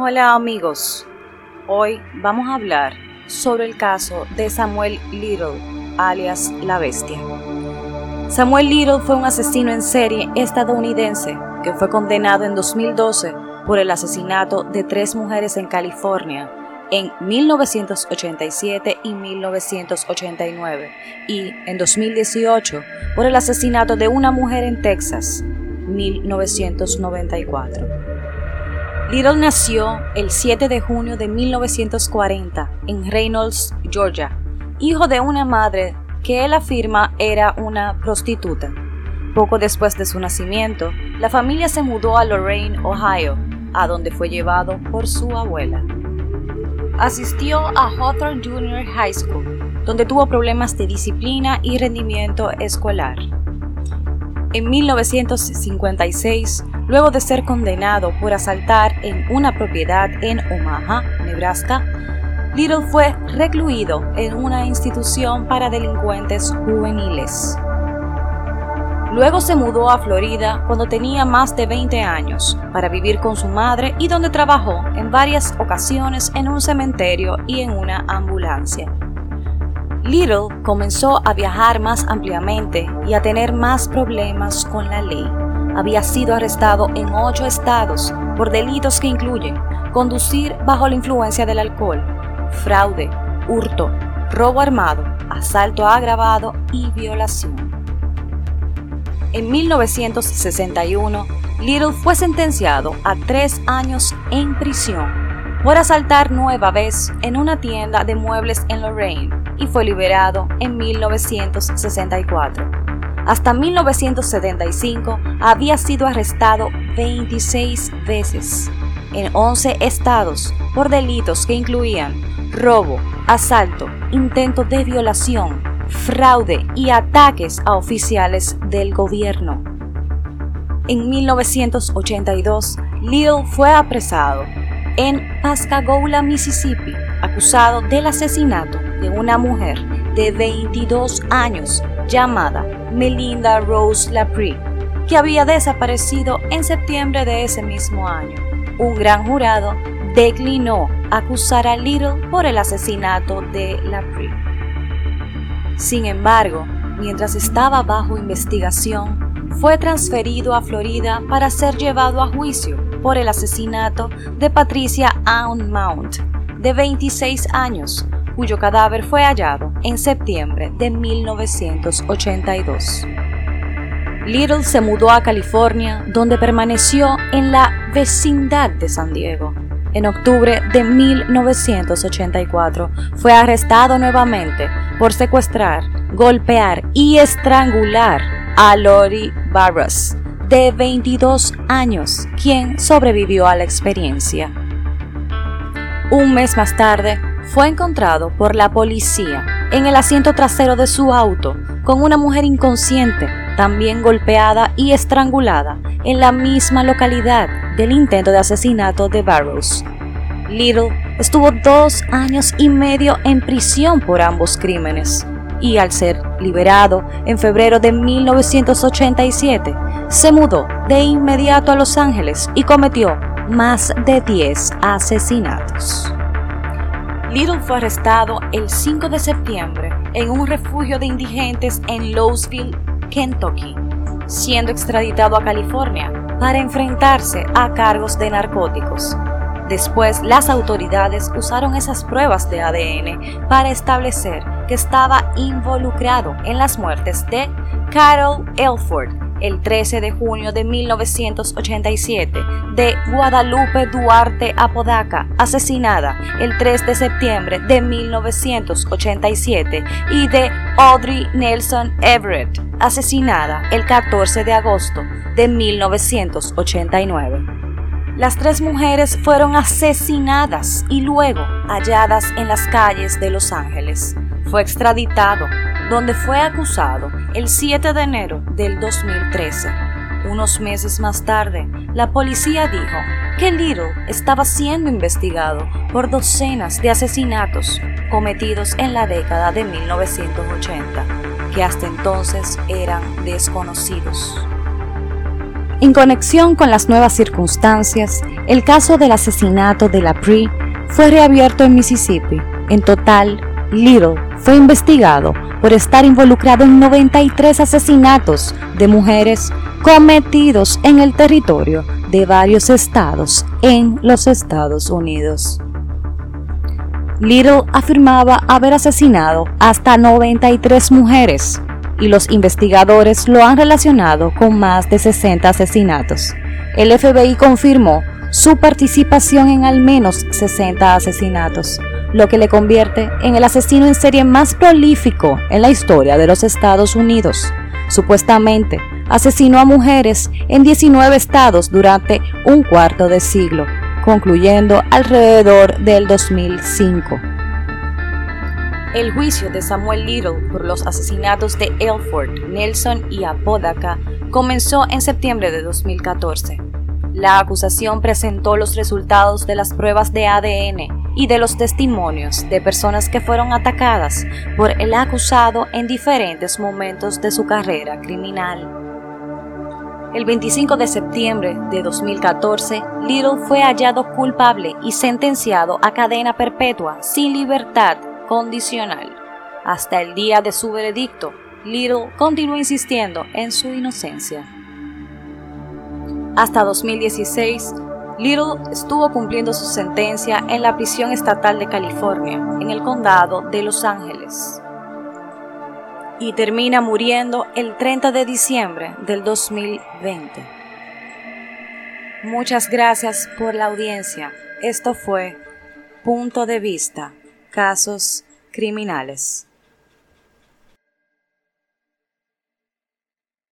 Hola amigos, hoy vamos a hablar sobre el caso de Samuel Little, alias La Bestia. Samuel Little fue un asesino en serie estadounidense que fue condenado en 2012 por el asesinato de tres mujeres en California en 1987 y 1989 y en 2018 por el asesinato de una mujer en Texas, 1994. Little nació el 7 de junio de 1940 en Reynolds, Georgia, hijo de una madre que él afirma era una prostituta. Poco después de su nacimiento, la familia se mudó a Lorraine, Ohio, a donde fue llevado por su abuela. Asistió a Hawthorne Junior High School, donde tuvo problemas de disciplina y rendimiento escolar. En 1956, luego de ser condenado por asaltar en una propiedad en Omaha, Nebraska, Little fue recluido en una institución para delincuentes juveniles. Luego se mudó a Florida cuando tenía más de 20 años para vivir con su madre y donde trabajó en varias ocasiones en un cementerio y en una ambulancia. Little comenzó a viajar más ampliamente y a tener más problemas con la ley. Había sido arrestado en ocho estados por delitos que incluyen conducir bajo la influencia del alcohol, fraude, hurto, robo armado, asalto agravado y violación. En 1961, Little fue sentenciado a tres años en prisión por asaltar nueva vez en una tienda de muebles en Lorraine y fue liberado en 1964. Hasta 1975 había sido arrestado 26 veces en 11 estados por delitos que incluían robo, asalto, intento de violación, fraude y ataques a oficiales del gobierno. En 1982, Little fue apresado en Pascagoula, Mississippi, acusado del asesinato de una mujer de 22 años llamada Melinda Rose Laprie, que había desaparecido en septiembre de ese mismo año. Un gran jurado declinó acusar a Little por el asesinato de Laprie. Sin embargo, mientras estaba bajo investigación, fue transferido a Florida para ser llevado a juicio por el asesinato de Patricia Ann Mount, de 26 años, cuyo cadáver fue hallado en septiembre de 1982. Little se mudó a California, donde permaneció en la vecindad de San Diego. En octubre de 1984 fue arrestado nuevamente por secuestrar, golpear y estrangular a Lori Barras, de 22 años, quien sobrevivió a la experiencia. Un mes más tarde, fue encontrado por la policía en el asiento trasero de su auto con una mujer inconsciente, también golpeada y estrangulada en la misma localidad del intento de asesinato de Barrows. Little estuvo dos años y medio en prisión por ambos crímenes y al ser liberado en febrero de 1987, se mudó de inmediato a Los Ángeles y cometió más de 10 asesinatos. Little fue arrestado el 5 de septiembre en un refugio de indigentes en Louisville, Kentucky, siendo extraditado a California para enfrentarse a cargos de narcóticos. Después, las autoridades usaron esas pruebas de ADN para establecer que estaba involucrado en las muertes de Carol Elford, el 13 de junio de 1987, de Guadalupe Duarte Apodaca, asesinada el 3 de septiembre de 1987, y de Audrey Nelson Everett, asesinada el 14 de agosto de 1989. Las tres mujeres fueron asesinadas y luego halladas en las calles de Los Ángeles. Fue extraditado donde fue acusado el 7 de enero del 2013. Unos meses más tarde, la policía dijo que Little estaba siendo investigado por docenas de asesinatos cometidos en la década de 1980, que hasta entonces eran desconocidos. En conexión con las nuevas circunstancias, el caso del asesinato de la PRI fue reabierto en Mississippi. En total, Little fue investigado por estar involucrado en 93 asesinatos de mujeres cometidos en el territorio de varios estados en los Estados Unidos. Little afirmaba haber asesinado hasta 93 mujeres y los investigadores lo han relacionado con más de 60 asesinatos. El FBI confirmó su participación en al menos 60 asesinatos, lo que le convierte en el asesino en serie más prolífico en la historia de los Estados Unidos. Supuestamente, asesinó a mujeres en 19 estados durante un cuarto de siglo, concluyendo alrededor del 2005. El juicio de Samuel Little por los asesinatos de Elford, Nelson y Apodaca comenzó en septiembre de 2014. La acusación presentó los resultados de las pruebas de ADN y de los testimonios de personas que fueron atacadas por el acusado en diferentes momentos de su carrera criminal. El 25 de septiembre de 2014, Little fue hallado culpable y sentenciado a cadena perpetua sin libertad condicional. Hasta el día de su veredicto, Little continuó insistiendo en su inocencia. Hasta 2016, Little estuvo cumpliendo su sentencia en la prisión estatal de California, en el condado de Los Ángeles. Y termina muriendo el 30 de diciembre del 2020. Muchas gracias por la audiencia. Esto fue Punto de Vista, Casos Criminales.